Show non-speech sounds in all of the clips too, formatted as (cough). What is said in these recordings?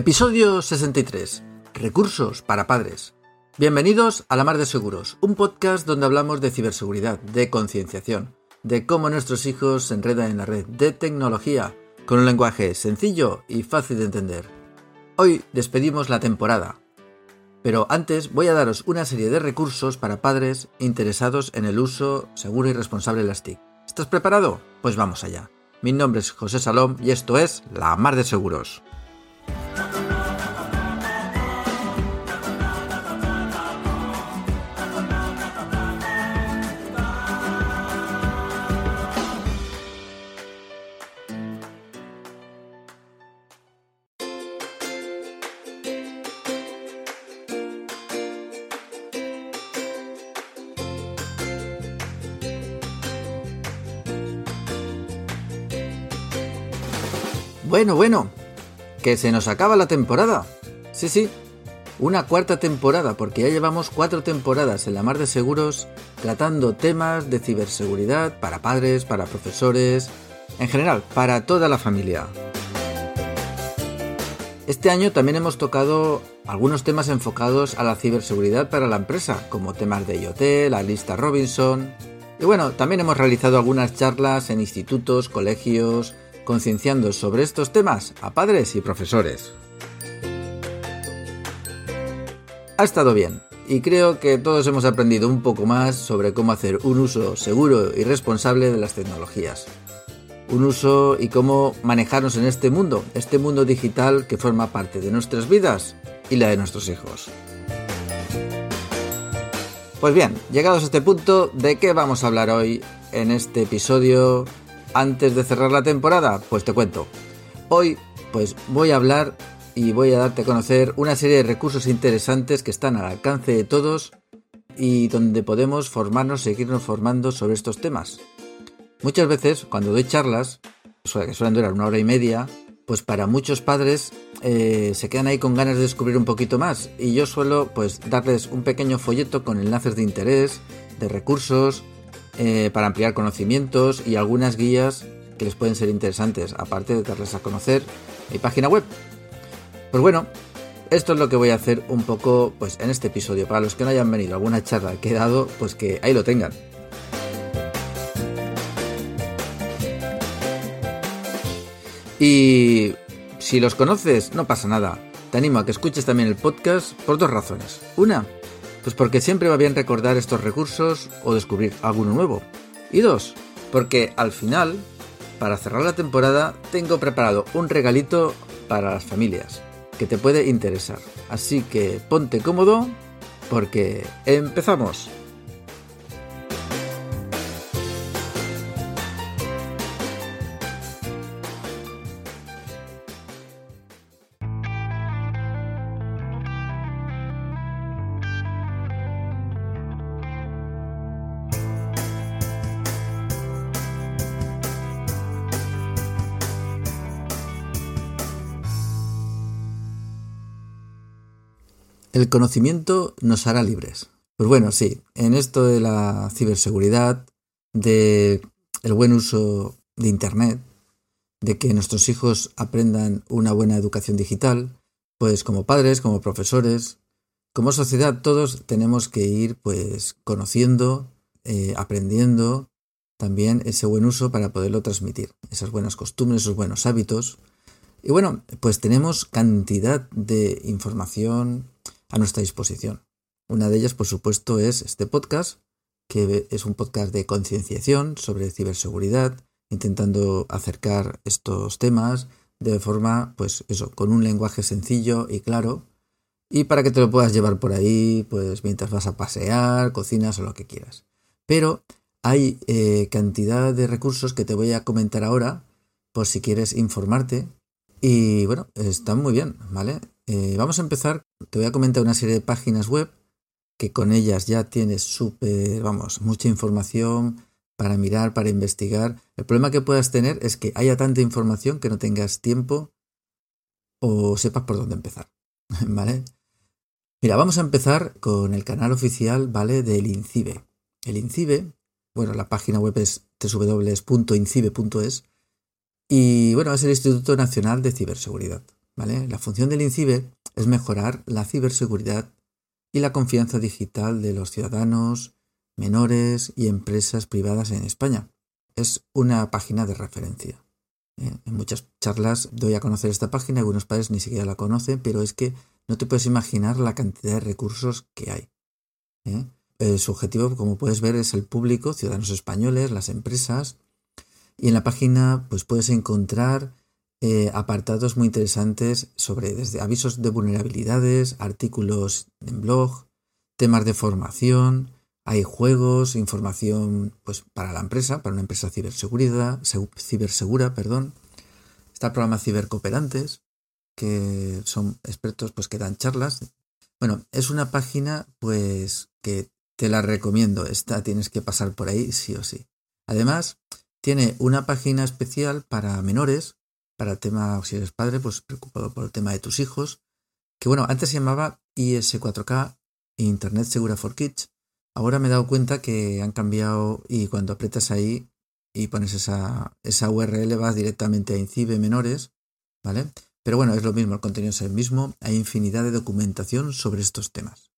Episodio 63. Recursos para padres. Bienvenidos a La Mar de Seguros, un podcast donde hablamos de ciberseguridad, de concienciación, de cómo nuestros hijos se enredan en la red, de tecnología, con un lenguaje sencillo y fácil de entender. Hoy despedimos la temporada, pero antes voy a daros una serie de recursos para padres interesados en el uso seguro y responsable de las TIC. ¿Estás preparado? Pues vamos allá. Mi nombre es José Salom y esto es La Mar de Seguros. Bueno, bueno, que se nos acaba la temporada. Sí, sí, una cuarta temporada, porque ya llevamos cuatro temporadas en la mar de seguros tratando temas de ciberseguridad para padres, para profesores, en general, para toda la familia. Este año también hemos tocado algunos temas enfocados a la ciberseguridad para la empresa, como temas de IoT, la lista Robinson. Y bueno, también hemos realizado algunas charlas en institutos, colegios, concienciando sobre estos temas a padres y profesores. Ha estado bien y creo que todos hemos aprendido un poco más sobre cómo hacer un uso seguro y responsable de las tecnologías. Un uso y cómo manejarnos en este mundo, este mundo digital que forma parte de nuestras vidas y la de nuestros hijos. Pues bien, llegados a este punto, ¿de qué vamos a hablar hoy en este episodio antes de cerrar la temporada? Pues te cuento. Hoy pues voy a hablar y voy a darte a conocer una serie de recursos interesantes que están al alcance de todos y donde podemos formarnos, seguirnos formando sobre estos temas. Muchas veces cuando doy charlas, que suelen durar una hora y media, pues para muchos padres eh, se quedan ahí con ganas de descubrir un poquito más y yo suelo pues darles un pequeño folleto con enlaces de interés, de recursos, eh, para ampliar conocimientos y algunas guías que les pueden ser interesantes, aparte de darles a conocer mi página web. Pues bueno, esto es lo que voy a hacer un poco pues en este episodio. Para los que no hayan venido alguna charla que he dado, pues que ahí lo tengan. Y si los conoces, no pasa nada. Te animo a que escuches también el podcast por dos razones. Una, pues porque siempre va bien recordar estos recursos o descubrir alguno nuevo. Y dos, porque al final, para cerrar la temporada, tengo preparado un regalito para las familias que te puede interesar. Así que ponte cómodo porque empezamos. El conocimiento nos hará libres. Pues bueno, sí, en esto de la ciberseguridad, de el buen uso de Internet, de que nuestros hijos aprendan una buena educación digital, pues como padres, como profesores, como sociedad, todos tenemos que ir pues conociendo, eh, aprendiendo también ese buen uso para poderlo transmitir, esas buenas costumbres, esos buenos hábitos. Y bueno, pues tenemos cantidad de información, a nuestra disposición. Una de ellas, por supuesto, es este podcast, que es un podcast de concienciación sobre ciberseguridad, intentando acercar estos temas de forma, pues eso, con un lenguaje sencillo y claro, y para que te lo puedas llevar por ahí, pues mientras vas a pasear, cocinas o lo que quieras. Pero hay eh, cantidad de recursos que te voy a comentar ahora, por si quieres informarte. Y bueno, están muy bien, ¿vale? Eh, vamos a empezar, te voy a comentar una serie de páginas web que con ellas ya tienes súper, vamos, mucha información para mirar, para investigar. El problema que puedas tener es que haya tanta información que no tengas tiempo o sepas por dónde empezar, (laughs) ¿vale? Mira, vamos a empezar con el canal oficial, ¿vale? Del INCIBE. El INCIBE, bueno, la página web es www.incibe.es y bueno, es el Instituto Nacional de Ciberseguridad. La función del INCIBE es mejorar la ciberseguridad y la confianza digital de los ciudadanos, menores y empresas privadas en España. Es una página de referencia. ¿eh? En muchas charlas doy a conocer esta página, algunos padres ni siquiera la conocen, pero es que no te puedes imaginar la cantidad de recursos que hay. ¿eh? Eh, su objetivo, como puedes ver, es el público, ciudadanos españoles, las empresas. Y en la página pues puedes encontrar apartados muy interesantes sobre desde avisos de vulnerabilidades, artículos en blog, temas de formación, hay juegos, información pues, para la empresa, para una empresa ciberseguridad, cibersegura, perdón. Está el programa Cibercooperantes, que son expertos pues, que dan charlas. Bueno, es una página pues que te la recomiendo. Esta tienes que pasar por ahí sí o sí. Además, tiene una página especial para menores, para el tema, si eres padre, pues preocupado por el tema de tus hijos, que bueno, antes se llamaba IS4K, Internet Segura for Kids, Ahora me he dado cuenta que han cambiado y cuando aprietas ahí y pones esa, esa URL vas directamente a INCIBE menores, ¿vale? Pero bueno, es lo mismo, el contenido es el mismo, hay infinidad de documentación sobre estos temas.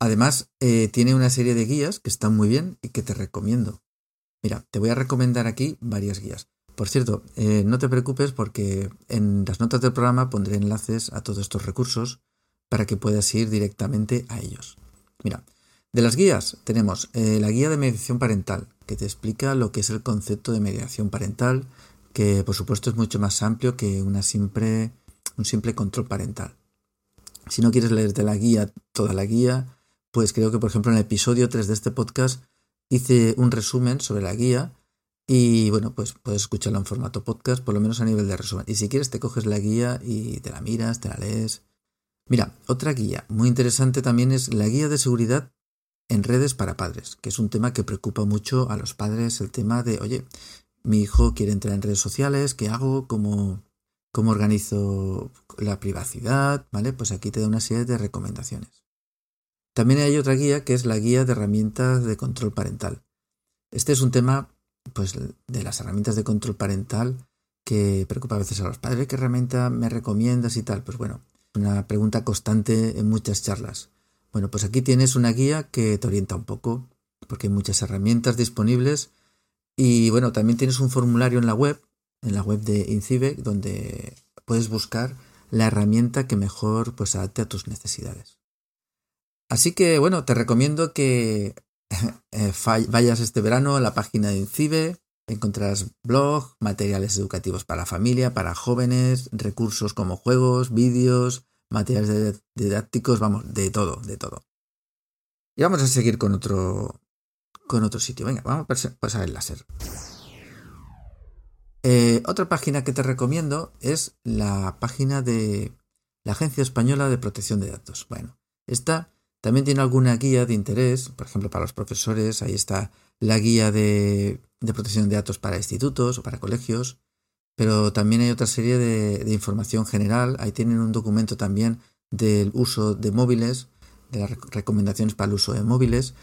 Además, eh, tiene una serie de guías que están muy bien y que te recomiendo. Mira, te voy a recomendar aquí varias guías. Por cierto, eh, no te preocupes porque en las notas del programa pondré enlaces a todos estos recursos para que puedas ir directamente a ellos. Mira, de las guías tenemos eh, la guía de mediación parental, que te explica lo que es el concepto de mediación parental, que por supuesto es mucho más amplio que una simple, un simple control parental. Si no quieres leerte la guía, toda la guía, pues creo que por ejemplo en el episodio 3 de este podcast hice un resumen sobre la guía y bueno, pues puedes escucharla en formato podcast, por lo menos a nivel de resumen. Y si quieres te coges la guía y te la miras, te la lees. Mira, otra guía muy interesante también es la guía de seguridad en redes para padres, que es un tema que preocupa mucho a los padres, el tema de, oye, mi hijo quiere entrar en redes sociales, ¿qué hago? ¿Cómo, cómo organizo la privacidad? ¿Vale? Pues aquí te da una serie de recomendaciones. También hay otra guía que es la guía de herramientas de control parental. Este es un tema, pues, de las herramientas de control parental que preocupa a veces a los padres. ¿Qué herramienta me recomiendas y tal? Pues bueno, una pregunta constante en muchas charlas. Bueno, pues aquí tienes una guía que te orienta un poco, porque hay muchas herramientas disponibles. Y bueno, también tienes un formulario en la web, en la web de INCIBE, donde puedes buscar la herramienta que mejor pues adapte a tus necesidades. Así que bueno, te recomiendo que eh, vayas este verano a la página de INCIBE, encontrarás blog, materiales educativos para familia, para jóvenes, recursos como juegos, vídeos, materiales didácticos, vamos, de todo, de todo. Y vamos a seguir con otro, con otro sitio. Venga, vamos a pasar el láser. Eh, otra página que te recomiendo es la página de la Agencia Española de Protección de Datos. Bueno, esta también tiene alguna guía de interés, por ejemplo, para los profesores, ahí está la guía de, de protección de datos para institutos o para colegios, pero también hay otra serie de, información general. Ahí tienen un documento también del uso de móviles, de las recomendaciones para el uso de móviles,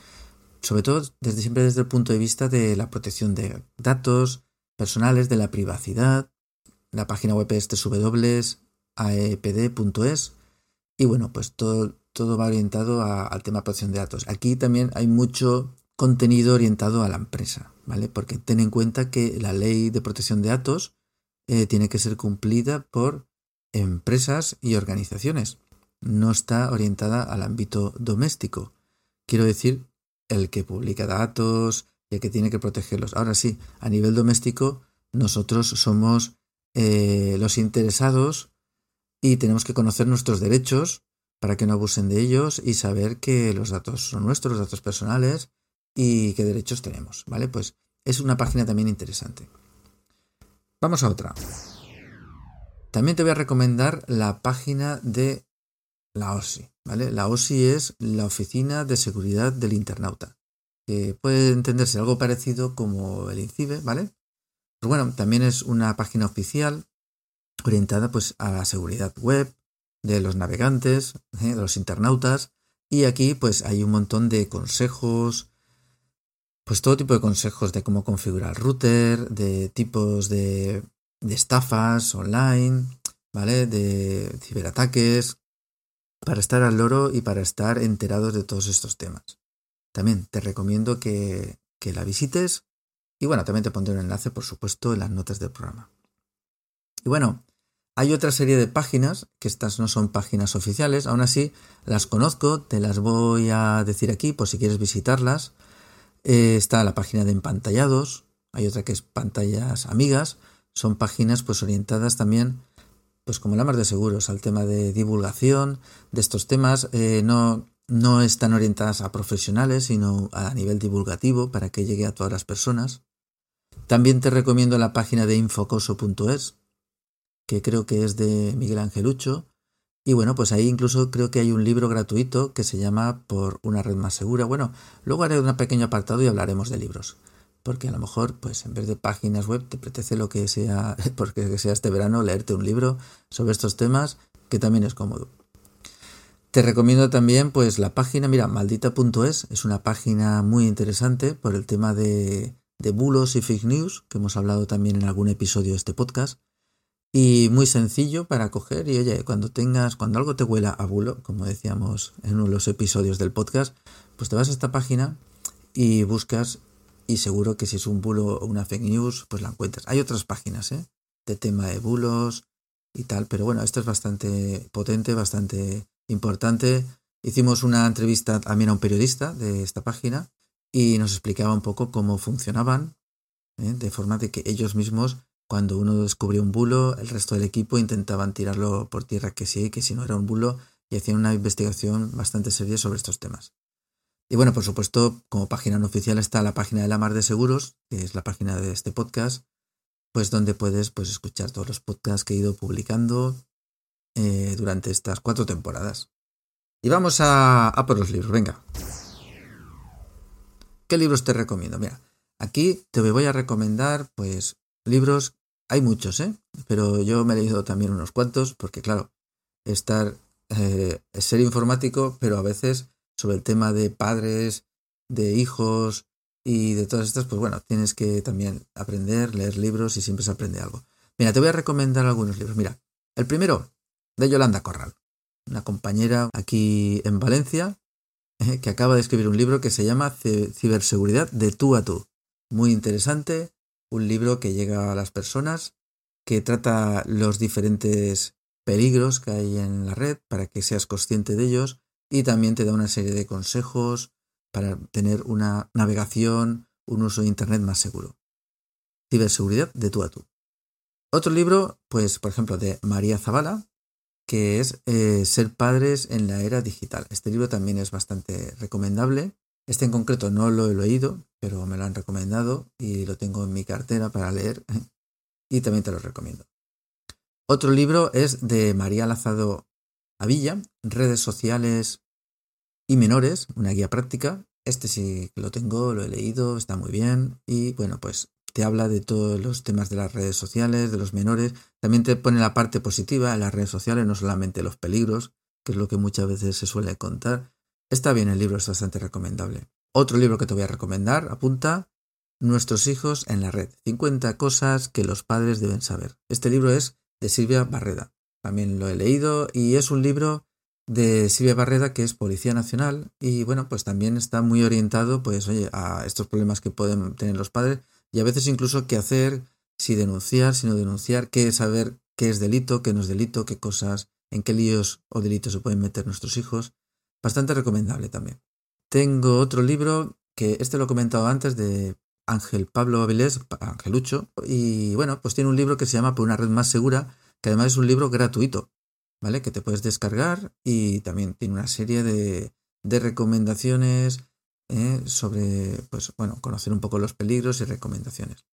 sobre todo desde siempre desde el punto de vista de la protección de datos personales, de la privacidad. La página web es www.aepd.es y bueno, pues todo, todo va orientado al tema protección de datos. Aquí también hay mucho contenido orientado a la empresa, ¿vale? Porque ten en cuenta que la ley de protección de datos eh, tiene que ser cumplida por empresas y organizaciones. No está orientada al ámbito doméstico. Quiero decir, el que publica datos y el que tiene que protegerlos. Ahora sí, a nivel doméstico, nosotros somos eh, los interesados y tenemos que conocer nuestros derechos para que no abusen de ellos y saber que los datos son nuestros, los datos personales y qué derechos tenemos, ¿vale? Pues es una página también interesante. Vamos a otra. También te voy a recomendar la página de la OSI, ¿vale? La OSI es la Oficina de Seguridad del Internauta, que puede entenderse algo parecido como el INCIBE, ¿vale? Pues bueno, también es una página oficial orientada pues a la seguridad web de los navegantes, ¿eh? de los internautas, y aquí pues hay un montón de consejos, pues todo tipo de consejos de cómo configurar router, de tipos de, estafas online, ¿vale? De ciberataques, para estar al loro y para estar enterados de todos estos temas. También te recomiendo que, que la visites y bueno, también te pondré un enlace, por supuesto, en las notas del programa. Y bueno, hay otra serie de páginas, que estas no son páginas oficiales, aún así las conozco, te las voy a decir aquí por si quieres visitarlas. Eh, está la página de empantallados, hay otra que es pantallas amigas, son páginas pues orientadas también, pues como la más de seguros, al tema de divulgación de estos temas, eh, no, no están orientadas a profesionales, sino a nivel divulgativo para que llegue a todas las personas. También te recomiendo la página de infocoso.es, que creo que es de Miguel Angelucho. Y bueno, pues ahí incluso creo que hay un libro gratuito que se llama Por una red más segura. Bueno, luego haré un pequeño apartado y hablaremos de libros. Porque a lo mejor, pues en vez de páginas web, te apetece lo que sea, (laughs) porque sea este verano, leerte un libro sobre estos temas, que también es cómodo. Te recomiendo también, pues, la página, mira, maldita.es, es una página muy interesante por el tema de, de bulos y fake news, que hemos hablado también en algún episodio de este podcast. Y muy sencillo para coger y oye, cuando tengas, cuando algo te huela a bulo, como decíamos en uno de los episodios del podcast, pues te vas a esta página y buscas y seguro que si es un bulo o una fake news, pues la encuentras. Hay otras páginas, ¿eh? De tema de bulos y tal, pero bueno, esto es bastante potente, bastante importante. Hicimos una entrevista también a un periodista de esta página y nos explicaba un poco cómo funcionaban, ¿eh? de forma de que ellos mismos cuando uno descubrió un bulo, el resto del equipo intentaban tirarlo por tierra que sí, que si no era un bulo, y hacían una investigación bastante seria sobre estos temas. Y bueno, por supuesto, como página no oficial está la página de la Mar de Seguros, que es la página de este podcast, pues donde puedes pues, escuchar todos los podcasts que he ido publicando eh, durante estas cuatro temporadas. Y vamos a, a por los libros, venga. ¿Qué libros te recomiendo? Mira, aquí te voy a recomendar pues libros hay muchos, ¿eh? Pero yo me he leído también unos cuantos, porque claro, estar, eh, ser informático, pero a veces sobre el tema de padres, de hijos y de todas estas, pues bueno, tienes que también aprender, leer libros y siempre se aprende algo. Mira, te voy a recomendar algunos libros. Mira, el primero, de Yolanda Corral, una compañera aquí en Valencia, eh, que acaba de escribir un libro que se llama Ciberseguridad de tú a tú. Muy interesante, un libro que llega a las personas, que trata los diferentes peligros que hay en la red para que seas consciente de ellos y también te da una serie de consejos para tener una navegación, un uso de Internet más seguro. Ciberseguridad de tú a tú. Otro libro, pues por ejemplo, de María Zavala, que es eh, Ser padres en la era digital. Este libro también es bastante recomendable este en concreto no lo he leído, pero me lo han recomendado y lo tengo en mi cartera para leer (laughs) y también te lo recomiendo. Otro libro es de María Lazado Avilla, Redes Sociales y Menores, una guía práctica. Este sí lo tengo, lo he leído, está muy bien y bueno, pues te habla de todos los temas de las redes sociales, de los menores. También te pone la parte positiva de las redes sociales, no solamente los peligros, que es lo que muchas veces se suele contar, Está bien el libro, es bastante recomendable. Otro libro que te voy a recomendar, apunta, Nuestros hijos en la red. 50 cosas que los padres deben saber. Este libro es de Silvia Barreda. También lo he leído y es un libro de Silvia Barreda que es Policía Nacional y bueno, pues también está muy orientado pues oye, a estos problemas que pueden tener los padres y a veces incluso qué hacer, si denunciar, si no denunciar, qué saber qué es delito, qué no es delito, qué cosas, en qué líos o delitos se pueden meter nuestros hijos. Bastante recomendable también. Tengo otro libro que este lo he comentado antes de Ángel Pablo Avilés, Angelucho, y bueno, pues tiene un libro que se llama Por una red más segura, que además es un libro gratuito, ¿vale? Que te puedes descargar y también tiene una serie de, de recomendaciones ¿eh? sobre, pues bueno, conocer un poco los peligros y recomendaciones.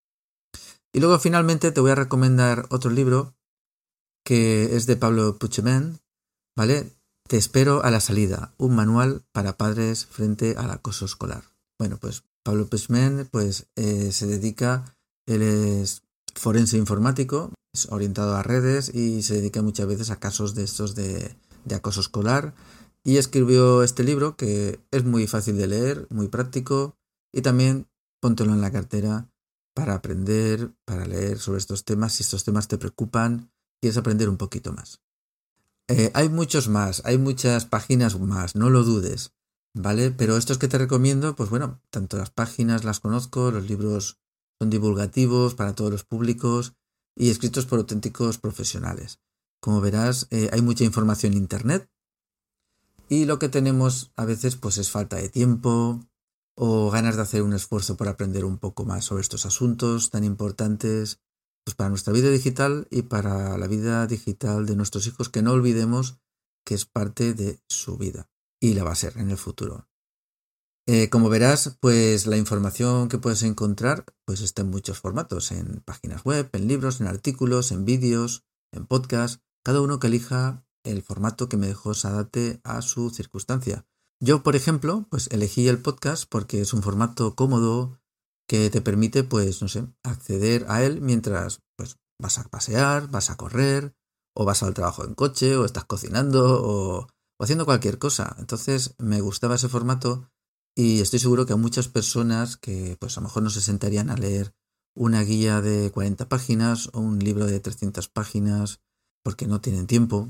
Y luego finalmente te voy a recomendar otro libro que es de Pablo Puigdemont, ¿vale? Te espero a la salida, un manual para padres frente al acoso escolar. Bueno, pues Pablo Pesmen pues, eh, se dedica, él es forense informático, es orientado a redes y se dedica muchas veces a casos de estos de, de acoso escolar y escribió este libro que es muy fácil de leer, muy práctico y también póntelo en la cartera para aprender, para leer sobre estos temas, si estos temas te preocupan quieres aprender un poquito más. Eh, hay muchos más, hay muchas páginas más, no lo dudes, ¿vale? Pero estos que te recomiendo, pues bueno, tanto las páginas las conozco, los libros son divulgativos para todos los públicos y escritos por auténticos profesionales. Como verás, eh, hay mucha información en Internet y lo que tenemos a veces pues es falta de tiempo o ganas de hacer un esfuerzo por aprender un poco más sobre estos asuntos tan importantes pues para nuestra vida digital y para la vida digital de nuestros hijos, que no olvidemos que es parte de su vida y la va a ser en el futuro. Eh, como verás, pues la información que puedes encontrar pues está en muchos formatos, en páginas web, en libros, en artículos, en vídeos, en podcasts, cada uno que elija el formato que mejor se adapte a su circunstancia. Yo, por ejemplo, pues elegí el podcast porque es un formato cómodo, que te permite, pues, no sé, acceder a él mientras pues, vas a pasear, vas a correr, o vas al trabajo en coche, o estás cocinando, o, haciendo cualquier cosa. Entonces me gustaba ese formato y estoy seguro que a muchas personas que pues a lo mejor no se sentarían a leer una guía de 40 páginas o un libro de 300 páginas porque no tienen tiempo,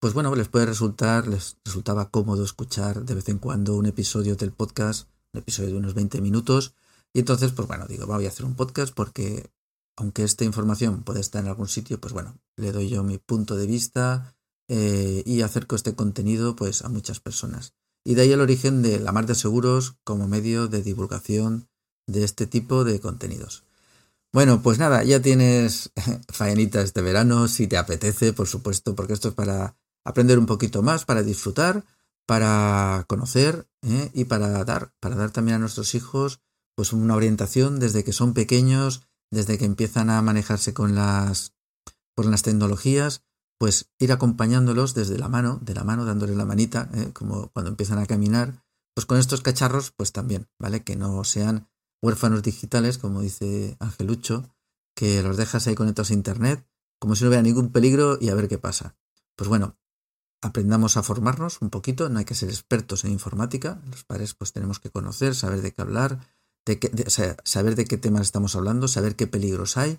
pues bueno, les puede resultar, les resultaba cómodo escuchar de vez en cuando un episodio del podcast, un episodio de unos 20 minutos, y entonces, pues bueno, digo, voy a hacer un podcast porque aunque esta información puede estar en algún sitio, pues bueno, le doy yo mi punto de vista eh, y acerco este contenido pues a muchas personas. Y de ahí el origen de la mar de seguros como medio de divulgación de este tipo de contenidos. Bueno, pues nada, ya tienes (laughs) faenita este verano, si te apetece, por supuesto, porque esto es para aprender un poquito más, para disfrutar, para conocer ¿eh? y para dar, para dar también a nuestros hijos pues una orientación desde que son pequeños, desde que empiezan a manejarse con las, con las tecnologías, pues ir acompañándolos desde la mano, de la mano, dándole la manita, ¿eh? como cuando empiezan a caminar, pues con estos cacharros, pues también, ¿vale? Que no sean huérfanos digitales, como dice Angelucho, que los dejas ahí conectados a internet, como si no hubiera ningún peligro y a ver qué pasa. Pues bueno, aprendamos a formarnos un poquito, no hay que ser expertos en informática, los padres pues tenemos que conocer, saber de qué hablar, saber de qué temas estamos hablando, saber qué peligros hay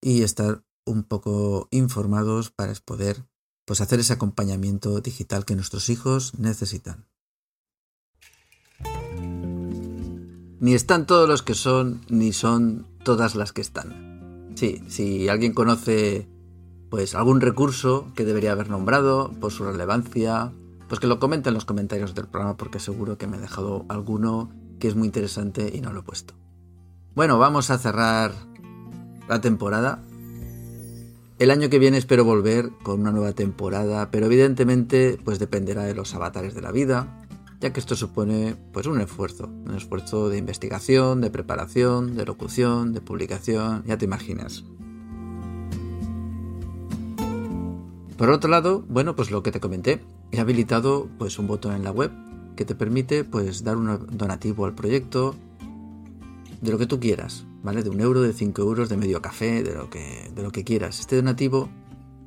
y estar un poco informados para poder pues, hacer ese acompañamiento digital que nuestros hijos necesitan. Ni están todos los que son, ni son todas las que están. Sí, si alguien conoce pues algún recurso que debería haber nombrado por su relevancia, pues que lo comente en los comentarios del programa porque seguro que me he dejado alguno que es muy interesante y no lo he puesto. Bueno, vamos a cerrar la temporada. El año que viene espero volver con una nueva temporada, pero evidentemente pues dependerá de los avatares de la vida, ya que esto supone pues un esfuerzo, un esfuerzo de investigación, de preparación, de locución, de publicación, ya te imaginas. Por otro lado, bueno, pues lo que te comenté, he habilitado pues un botón en la web que te permite pues dar un donativo al proyecto de lo que tú quieras, ¿vale? De un euro, de cinco euros, de medio café, de lo que, de lo que quieras. Este donativo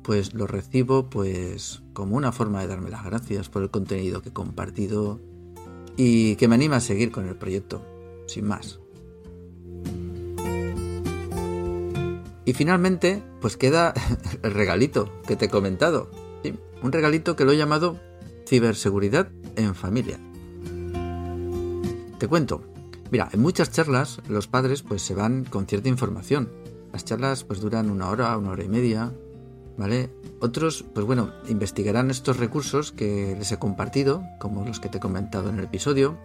pues lo recibo pues como una forma de darme las gracias por el contenido que he compartido y que me anima a seguir con el proyecto, sin más. Y finalmente, pues queda (laughs) el regalito que te he comentado. Un regalito que lo he llamado ciberseguridad en familia. Te cuento. Mira, en muchas charlas los padres pues se van con cierta información. Las charlas pues duran una hora, una hora y media, ¿vale? Otros, pues bueno, investigarán estos recursos que les he compartido, como los que te he comentado en el episodio.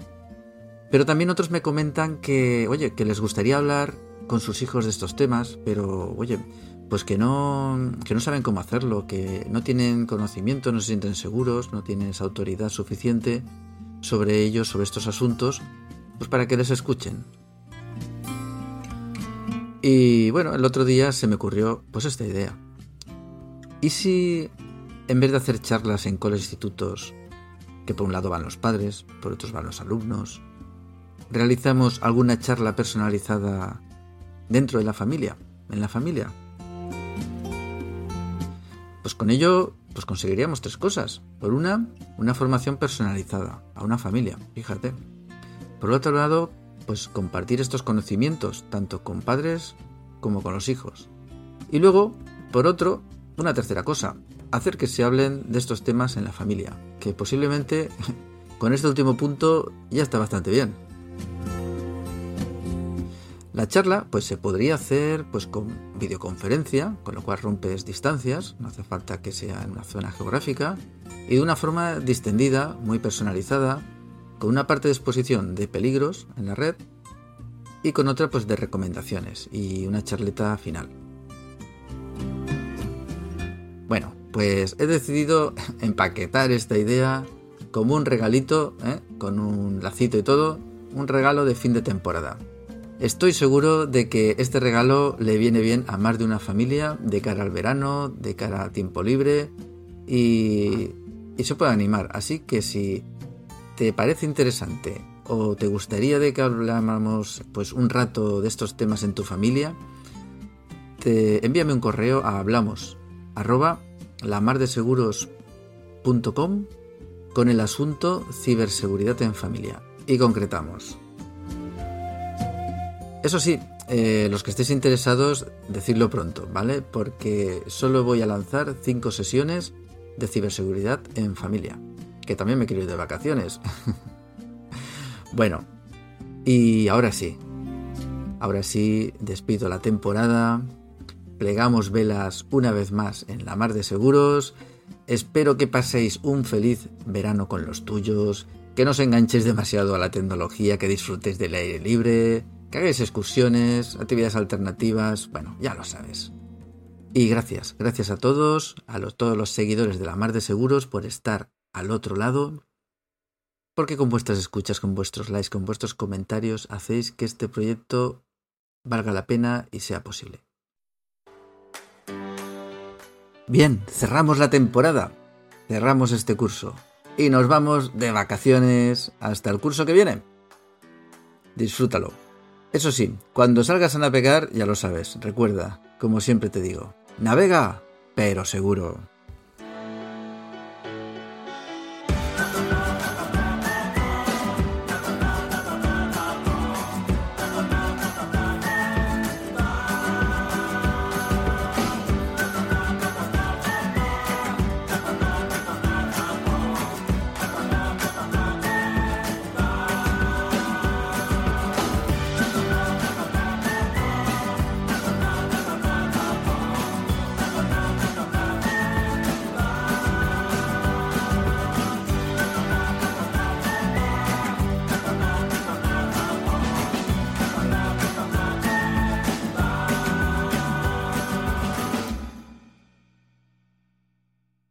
Pero también otros me comentan que, oye, que les gustaría hablar con sus hijos de estos temas, pero, oye, pues que no, que no saben cómo hacerlo, que no tienen conocimiento, no se sienten seguros, no tienen esa autoridad suficiente sobre ellos, sobre estos asuntos, pues para que les escuchen. Y bueno, el otro día se me ocurrió pues esta idea. ¿Y si en vez de hacer charlas en coles e institutos, que por un lado van los padres, por otros van los alumnos, realizamos alguna charla personalizada dentro de la familia, en la familia? Pues con ello pues conseguiríamos tres cosas. Por una, una formación personalizada a una familia, fíjate. Por otro lado, pues compartir estos conocimientos tanto con padres como con los hijos. Y luego, por otro, una tercera cosa, hacer que se hablen de estos temas en la familia, que posiblemente (laughs) con este último punto ya está bastante bien. La charla pues se podría hacer pues con videoconferencia, con lo cual rompes distancias, no hace falta que sea en una zona geográfica, y de una forma distendida, muy personalizada, con una parte de exposición de peligros en la red y con otra pues de recomendaciones y una charleta final. Bueno, pues he decidido (laughs) empaquetar esta idea como un regalito, ¿eh? con un lacito y todo, un regalo de fin de temporada. Estoy seguro de que este regalo le viene bien a más de una familia de cara al verano, de cara a tiempo libre y, y se puede animar. Así que si te parece interesante o te gustaría de que habláramos pues un rato de estos temas en tu familia, te envíame un correo a hablamos arroba lamardeseguros.com con el asunto ciberseguridad en familia y concretamos. Eso sí, eh, los que estéis interesados, decidlo pronto, ¿vale? Porque solo voy a lanzar 5 sesiones de ciberseguridad en familia, que también me quiero ir de vacaciones. (laughs) bueno, y ahora sí, ahora sí, despido la temporada, plegamos velas una vez más en la mar de seguros, espero que paséis un feliz verano con los tuyos, que no os enganchéis demasiado a la tecnología, que disfrutéis del aire libre, que hagáis excursiones, actividades alternativas, bueno, ya lo sabes. Y gracias, gracias a todos, a todos los seguidores de la Mar de Seguros por estar al otro lado, porque con vuestras escuchas, con vuestros likes, con vuestros comentarios, hacéis que este proyecto valga la pena y sea posible. Bien, cerramos la temporada, cerramos este curso y nos vamos de vacaciones hasta el curso que viene. Disfrútalo. Eso sí, cuando salgas a navegar, ya lo sabes, recuerda, como siempre te digo, navega, pero seguro.